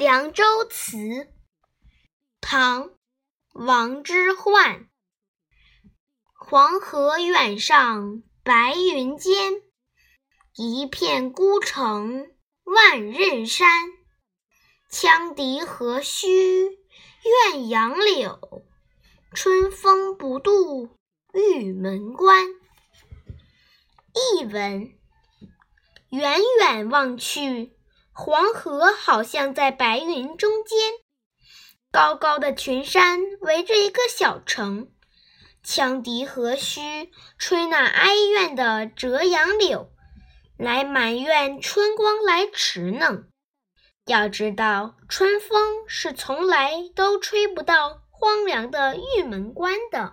凉州词》唐·王之涣。黄河远上白云间，一片孤城万仞山。羌笛何须怨杨柳，春风不度玉门关。译文：远远望去。黄河好像在白云中间，高高的群山围着一个小城。羌笛何须吹那哀怨的折杨柳，来埋怨春光来迟呢？要知道，春风是从来都吹不到荒凉的玉门关的。